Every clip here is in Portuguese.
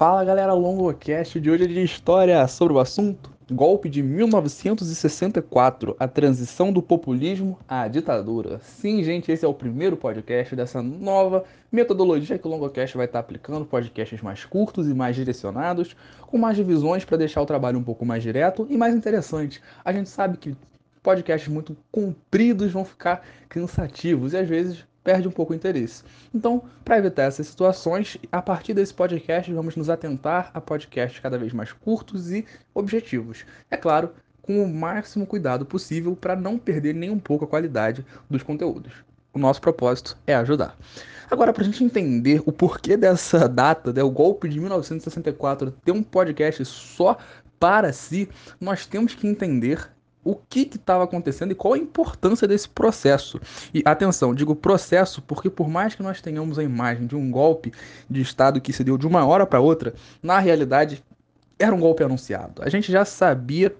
Fala galera, LongoCast de hoje é de história sobre o assunto Golpe de 1964, a transição do populismo à ditadura. Sim, gente, esse é o primeiro podcast dessa nova metodologia que o LongoCast vai estar aplicando, podcasts mais curtos e mais direcionados, com mais divisões para deixar o trabalho um pouco mais direto e mais interessante. A gente sabe que podcasts muito compridos vão ficar cansativos e às vezes perde um pouco o interesse. Então, para evitar essas situações, a partir desse podcast vamos nos atentar a podcasts cada vez mais curtos e objetivos. É claro, com o máximo cuidado possível para não perder nem um pouco a qualidade dos conteúdos. O nosso propósito é ajudar. Agora, para a gente entender o porquê dessa data, né, o golpe de 1964, ter um podcast só para si, nós temos que entender o que estava acontecendo e qual a importância desse processo. E atenção, digo processo porque por mais que nós tenhamos a imagem de um golpe de Estado que se deu de uma hora para outra, na realidade era um golpe anunciado. A gente já sabia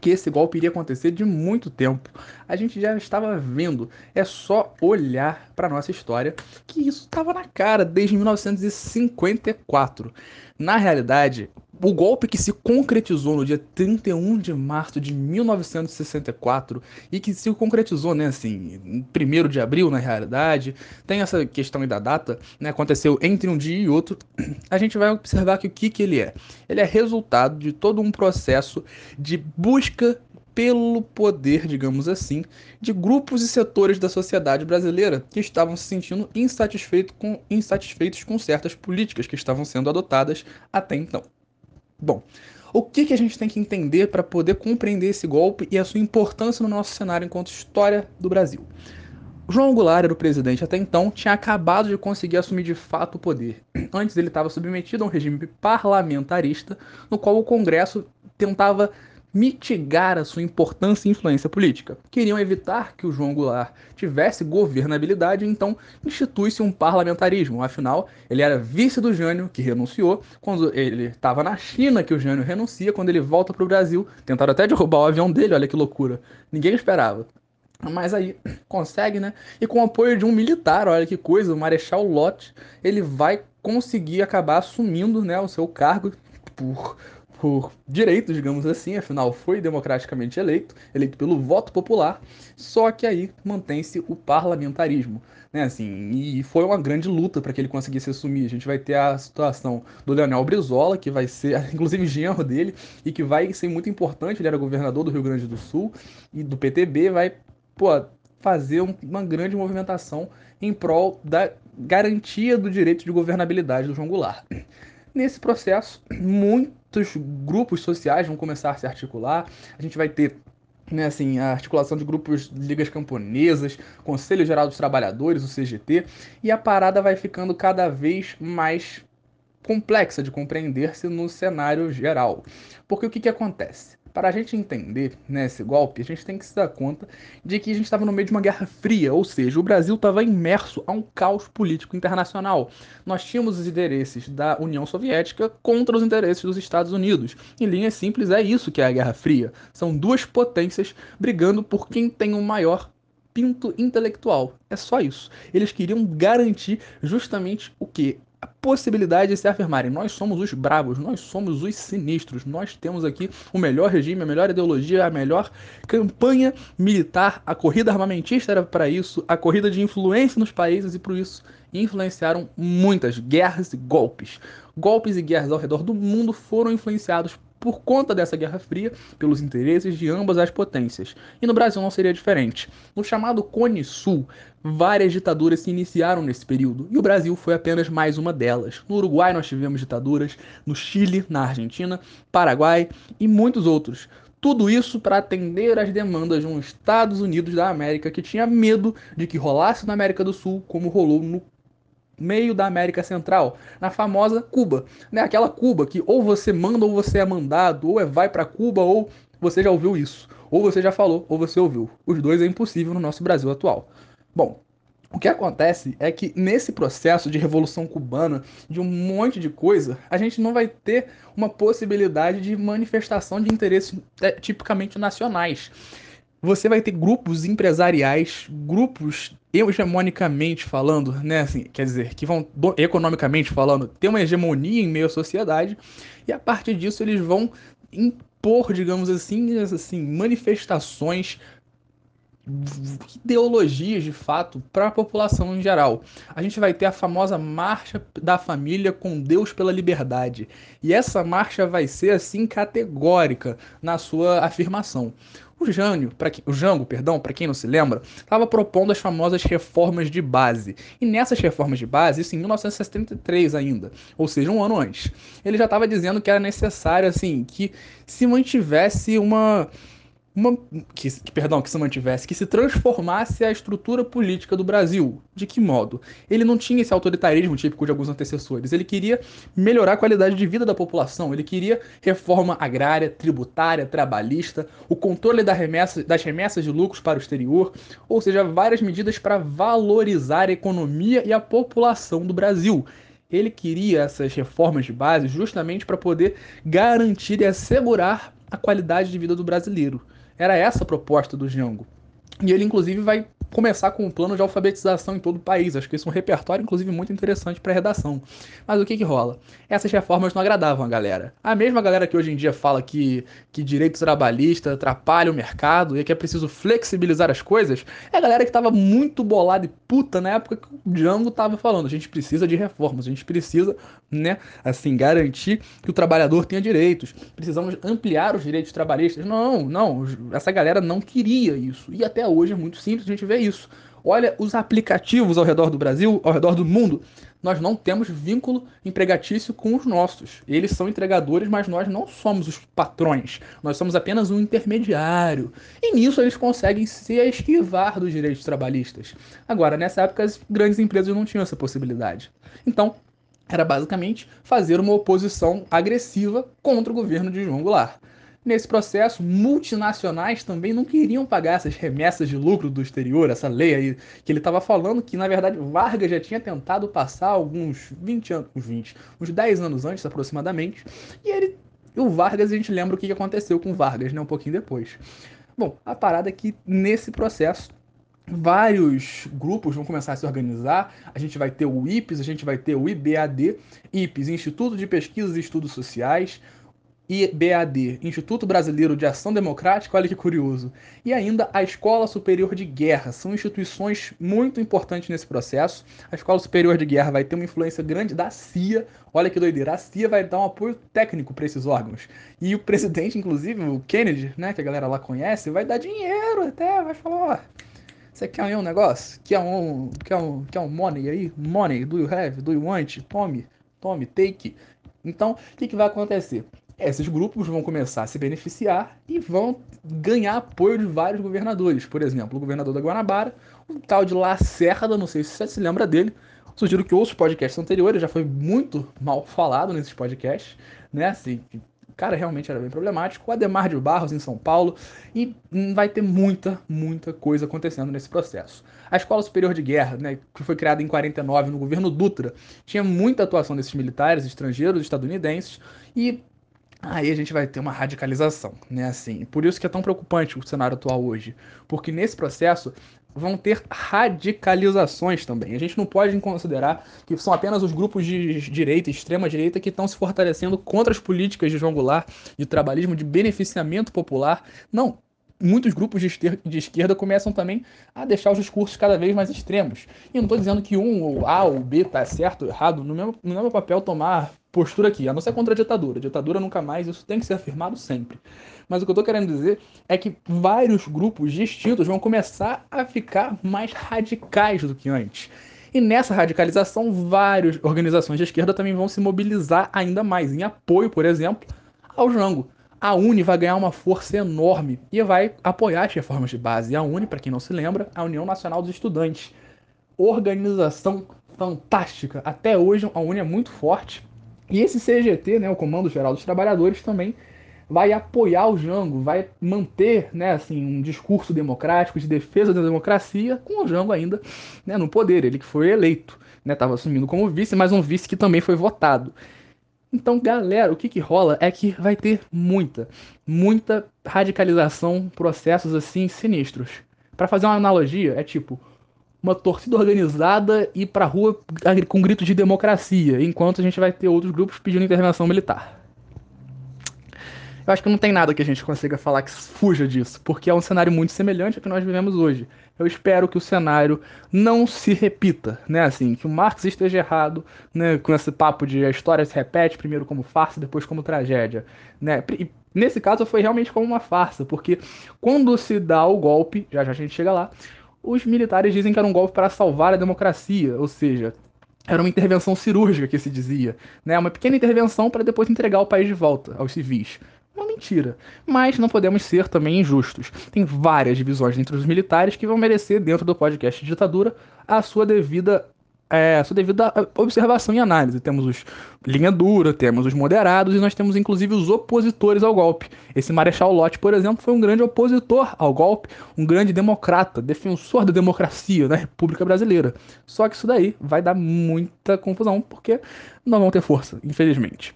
que esse golpe iria acontecer de muito tempo. A gente já estava vendo. É só olhar para nossa história que isso estava na cara desde 1954. Na realidade, o golpe que se concretizou no dia 31 de março de 1964 e que se concretizou, né, assim, 1 de abril na realidade, tem essa questão da data, né, aconteceu entre um dia e outro, a gente vai observar que o que, que ele é? Ele é resultado de todo um processo de busca pelo poder, digamos assim, de grupos e setores da sociedade brasileira que estavam se sentindo insatisfeitos com, insatisfeitos com certas políticas que estavam sendo adotadas até então. Bom, o que, que a gente tem que entender para poder compreender esse golpe e a sua importância no nosso cenário enquanto história do Brasil? João Goulart era o presidente até então, tinha acabado de conseguir assumir de fato o poder. Antes ele estava submetido a um regime parlamentarista, no qual o Congresso tentava mitigar a sua importância e influência política. Queriam evitar que o João Goulart tivesse governabilidade, então institui-se um parlamentarismo. Afinal, ele era vice do Jânio, que renunciou. Quando ele estava na China, que o Jânio renuncia. Quando ele volta para o Brasil, tentaram até derrubar o avião dele, olha que loucura. Ninguém esperava. Mas aí consegue, né? E com o apoio de um militar, olha que coisa, o Marechal Lott, ele vai conseguir acabar assumindo né, o seu cargo por por direito, digamos assim, afinal foi democraticamente eleito, eleito pelo voto popular, só que aí mantém-se o parlamentarismo, né, assim, e foi uma grande luta para que ele conseguisse assumir. A gente vai ter a situação do Leonel Brizola, que vai ser, inclusive, genro dele, e que vai ser muito importante, ele era governador do Rio Grande do Sul, e do PTB vai, pô, fazer uma grande movimentação em prol da garantia do direito de governabilidade do João Goulart. Nesse processo, muitos grupos sociais vão começar a se articular. A gente vai ter né, assim, a articulação de grupos de ligas camponesas, Conselho Geral dos Trabalhadores, o CGT, e a parada vai ficando cada vez mais complexa de compreender-se no cenário geral. Porque o que, que acontece? Para a gente entender né, esse golpe, a gente tem que se dar conta de que a gente estava no meio de uma guerra fria, ou seja, o Brasil estava imerso a um caos político internacional. Nós tínhamos os interesses da União Soviética contra os interesses dos Estados Unidos. Em linhas simples, é isso que é a Guerra Fria. São duas potências brigando por quem tem o maior pinto intelectual. É só isso. Eles queriam garantir justamente o que? A possibilidade de se afirmarem: nós somos os bravos, nós somos os sinistros, nós temos aqui o melhor regime, a melhor ideologia, a melhor campanha militar. A corrida armamentista era para isso, a corrida de influência nos países e por isso influenciaram muitas guerras e golpes. Golpes e guerras ao redor do mundo foram influenciados por conta dessa Guerra Fria, pelos interesses de ambas as potências. E no Brasil não seria diferente. No chamado Cone Sul, várias ditaduras se iniciaram nesse período, e o Brasil foi apenas mais uma delas. No Uruguai nós tivemos ditaduras, no Chile, na Argentina, Paraguai e muitos outros. Tudo isso para atender às demandas de um Estados Unidos da América que tinha medo de que rolasse na América do Sul como rolou no meio da América Central, na famosa Cuba, né? Aquela Cuba que ou você manda ou você é mandado, ou é vai para Cuba ou você já ouviu isso, ou você já falou ou você ouviu. Os dois é impossível no nosso Brasil atual. Bom, o que acontece é que nesse processo de revolução cubana, de um monte de coisa, a gente não vai ter uma possibilidade de manifestação de interesses é, tipicamente nacionais você vai ter grupos empresariais, grupos hegemonicamente falando, né, assim, quer dizer, que vão economicamente falando ter uma hegemonia em meio à sociedade, e a partir disso eles vão impor, digamos assim, assim manifestações ideologias de fato para a população em geral. A gente vai ter a famosa marcha da família com Deus pela liberdade. E essa marcha vai ser assim categórica na sua afirmação. O Jânio, para o Jango, perdão, para quem não se lembra, estava propondo as famosas reformas de base. E nessas reformas de base, isso em 1973 ainda, ou seja, um ano antes, ele já estava dizendo que era necessário assim que se mantivesse uma uma, que, que, perdão, que se mantivesse, que se transformasse a estrutura política do Brasil. De que modo? Ele não tinha esse autoritarismo típico de alguns antecessores. Ele queria melhorar a qualidade de vida da população. Ele queria reforma agrária, tributária, trabalhista, o controle da remessa, das remessas de lucros para o exterior, ou seja, várias medidas para valorizar a economia e a população do Brasil. Ele queria essas reformas de base justamente para poder garantir e assegurar a qualidade de vida do brasileiro. Era essa a proposta do Django. E ele, inclusive, vai começar com um plano de alfabetização em todo o país. Acho que isso é um repertório, inclusive, muito interessante para redação. Mas o que que rola? Essas reformas não agradavam a galera. A mesma galera que hoje em dia fala que, que direito trabalhista atrapalha o mercado e que é preciso flexibilizar as coisas, é a galera que estava muito bolada e puta na época que o Django estava falando. A gente precisa de reformas, a gente precisa, né, assim, garantir que o trabalhador tenha direitos. Precisamos ampliar os direitos trabalhistas. Não, não, essa galera não queria isso. E até hoje é muito simples a gente ver isso. Olha os aplicativos ao redor do Brasil, ao redor do mundo. Nós não temos vínculo empregatício com os nossos. Eles são entregadores, mas nós não somos os patrões. Nós somos apenas um intermediário. E nisso eles conseguem se esquivar dos direitos trabalhistas. Agora, nessa época, as grandes empresas não tinham essa possibilidade. Então, era basicamente fazer uma oposição agressiva contra o governo de João Goulart. Nesse processo, multinacionais também não queriam pagar essas remessas de lucro do exterior, essa lei aí que ele estava falando, que na verdade Vargas já tinha tentado passar alguns 20 anos, uns 20, uns 10 anos antes aproximadamente, e ele, o Vargas, a gente lembra o que aconteceu com Vargas, né, um pouquinho depois. Bom, a parada é que nesse processo vários grupos vão começar a se organizar. A gente vai ter o IPES, a gente vai ter o IBAD, IPES, Instituto de Pesquisas e Estudos Sociais, IBAD, Instituto Brasileiro de Ação Democrática, olha que curioso, e ainda a Escola Superior de Guerra. São instituições muito importantes nesse processo. A Escola Superior de Guerra vai ter uma influência grande da CIA. Olha que doideira, a CIA vai dar um apoio técnico para esses órgãos. E o presidente, inclusive, o Kennedy, né, que a galera lá conhece, vai dar dinheiro até, vai falar, ó, você quer um negócio? Quer um, quer um, quer um money aí? Money, do you have? Do you want? Tome, tome, take. Então, o que, que vai acontecer? Esses grupos vão começar a se beneficiar e vão ganhar apoio de vários governadores. Por exemplo, o governador da Guanabara, o tal de Lacerda, não sei se você se lembra dele. Sugiro que ouça os podcasts anteriores, já foi muito mal falado nesses podcasts, né? Assim, o cara realmente era bem problemático. O Ademar de Barros em São Paulo. E vai ter muita, muita coisa acontecendo nesse processo. A Escola Superior de Guerra, né, que foi criada em 49 no governo Dutra, tinha muita atuação desses militares estrangeiros, estadunidenses, e aí a gente vai ter uma radicalização, né? Assim, por isso que é tão preocupante o cenário atual hoje, porque nesse processo vão ter radicalizações também. A gente não pode considerar que são apenas os grupos de direita extrema direita que estão se fortalecendo contra as políticas de João Goulart, de trabalhismo, de beneficiamento popular. Não, muitos grupos de, esquerda começam também a deixar os discursos cada vez mais extremos. E não estou dizendo que um, ou A ou B está certo ou errado, no mesmo, no mesmo papel tomar postura aqui, a não ser contra a ditadura. Ditadura nunca mais, isso tem que ser afirmado sempre. Mas o que eu estou querendo dizer é que vários grupos distintos vão começar a ficar mais radicais do que antes. E nessa radicalização, várias organizações de esquerda também vão se mobilizar ainda mais, em apoio, por exemplo, ao Jango. A Uni vai ganhar uma força enorme e vai apoiar as reformas de base. E a Uni, para quem não se lembra, a União Nacional dos Estudantes. Organização fantástica. Até hoje a Uni é muito forte e esse CGT, né, o Comando Geral dos Trabalhadores, também vai apoiar o Jango, vai manter né, assim, um discurso democrático de defesa da democracia com o Jango ainda né, no poder, ele que foi eleito, estava né, assumindo como vice, mas um vice que também foi votado. Então, galera, o que que rola é que vai ter muita, muita radicalização, processos assim sinistros. Para fazer uma analogia, é tipo uma torcida organizada ir pra rua com grito de democracia, enquanto a gente vai ter outros grupos pedindo intervenção militar. Eu acho que não tem nada que a gente consiga falar que fuja disso, porque é um cenário muito semelhante ao que nós vivemos hoje. Eu espero que o cenário não se repita, né? Assim, que o Marx esteja errado, né? Com esse papo de a história se repete, primeiro como farsa, depois como tragédia, né? E nesse caso foi realmente como uma farsa, porque quando se dá o golpe, já já a gente chega lá, os militares dizem que era um golpe para salvar a democracia, ou seja, era uma intervenção cirúrgica que se dizia, né? Uma pequena intervenção para depois entregar o país de volta aos civis uma mentira. Mas não podemos ser também injustos. Tem várias divisões entre os militares que vão merecer, dentro do podcast Ditadura, a sua devida. É, sua devida observação e análise. Temos os linha dura, temos os moderados e nós temos inclusive os opositores ao golpe. Esse Marechal Lott, por exemplo, foi um grande opositor ao golpe, um grande democrata, defensor da democracia na República Brasileira. Só que isso daí vai dar muita confusão, porque não vão ter força, infelizmente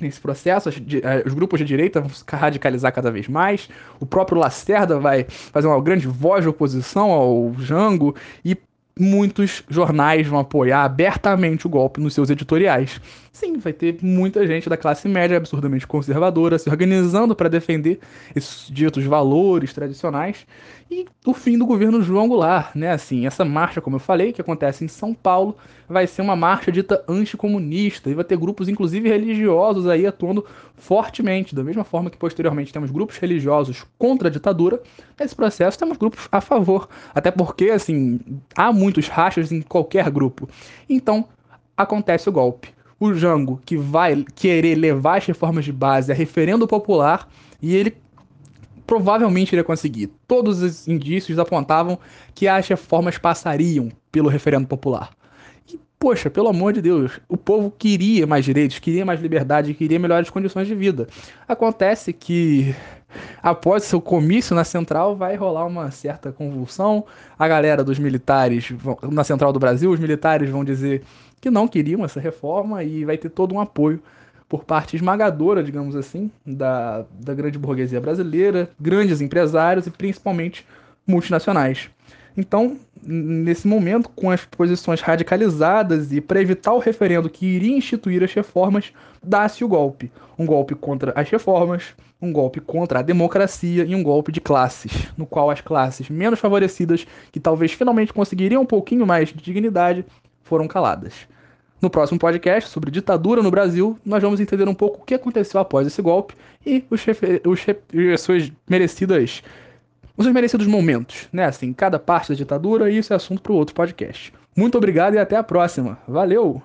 nesse processo, eh, os grupos de direita vão se radicalizar cada vez mais, o próprio Lacerda vai fazer uma grande voz de oposição ao Jango, e muitos jornais vão apoiar abertamente o golpe nos seus editoriais. Sim, vai ter muita gente da classe média absurdamente conservadora se organizando para defender esses ditos valores tradicionais e o fim do governo João Goulart, né? Assim, essa marcha, como eu falei, que acontece em São Paulo, vai ser uma marcha dita anticomunista e vai ter grupos, inclusive religiosos, aí atuando fortemente. Da mesma forma que posteriormente temos grupos religiosos contra a ditadura, nesse processo temos grupos a favor. Até porque, assim, há muitos rachas em qualquer grupo. Então, acontece o golpe. O Jango, que vai querer levar as reformas de base a referendo popular, e ele provavelmente iria conseguir. Todos os indícios apontavam que as reformas passariam pelo referendo popular. E, poxa, pelo amor de Deus, o povo queria mais direitos, queria mais liberdade, queria melhores condições de vida. Acontece que após seu comício na central vai rolar uma certa convulsão. A galera dos militares, na central do Brasil, os militares vão dizer que não queriam essa reforma e vai ter todo um apoio por parte esmagadora, digamos assim, da, da grande burguesia brasileira, grandes empresários e principalmente multinacionais. Então, nesse momento, com as posições radicalizadas e para evitar o referendo que iria instituir as reformas, dá-se o golpe. Um golpe contra as reformas, um golpe contra a democracia e um golpe de classes, no qual as classes menos favorecidas, que talvez finalmente conseguiriam um pouquinho mais de dignidade, foram caladas. No próximo podcast sobre ditadura no Brasil, nós vamos entender um pouco o que aconteceu após esse golpe e os, os, suas merecidas os merecidos momentos, né? Assim, cada parte da ditadura, e isso é assunto para outro podcast. Muito obrigado e até a próxima. Valeu!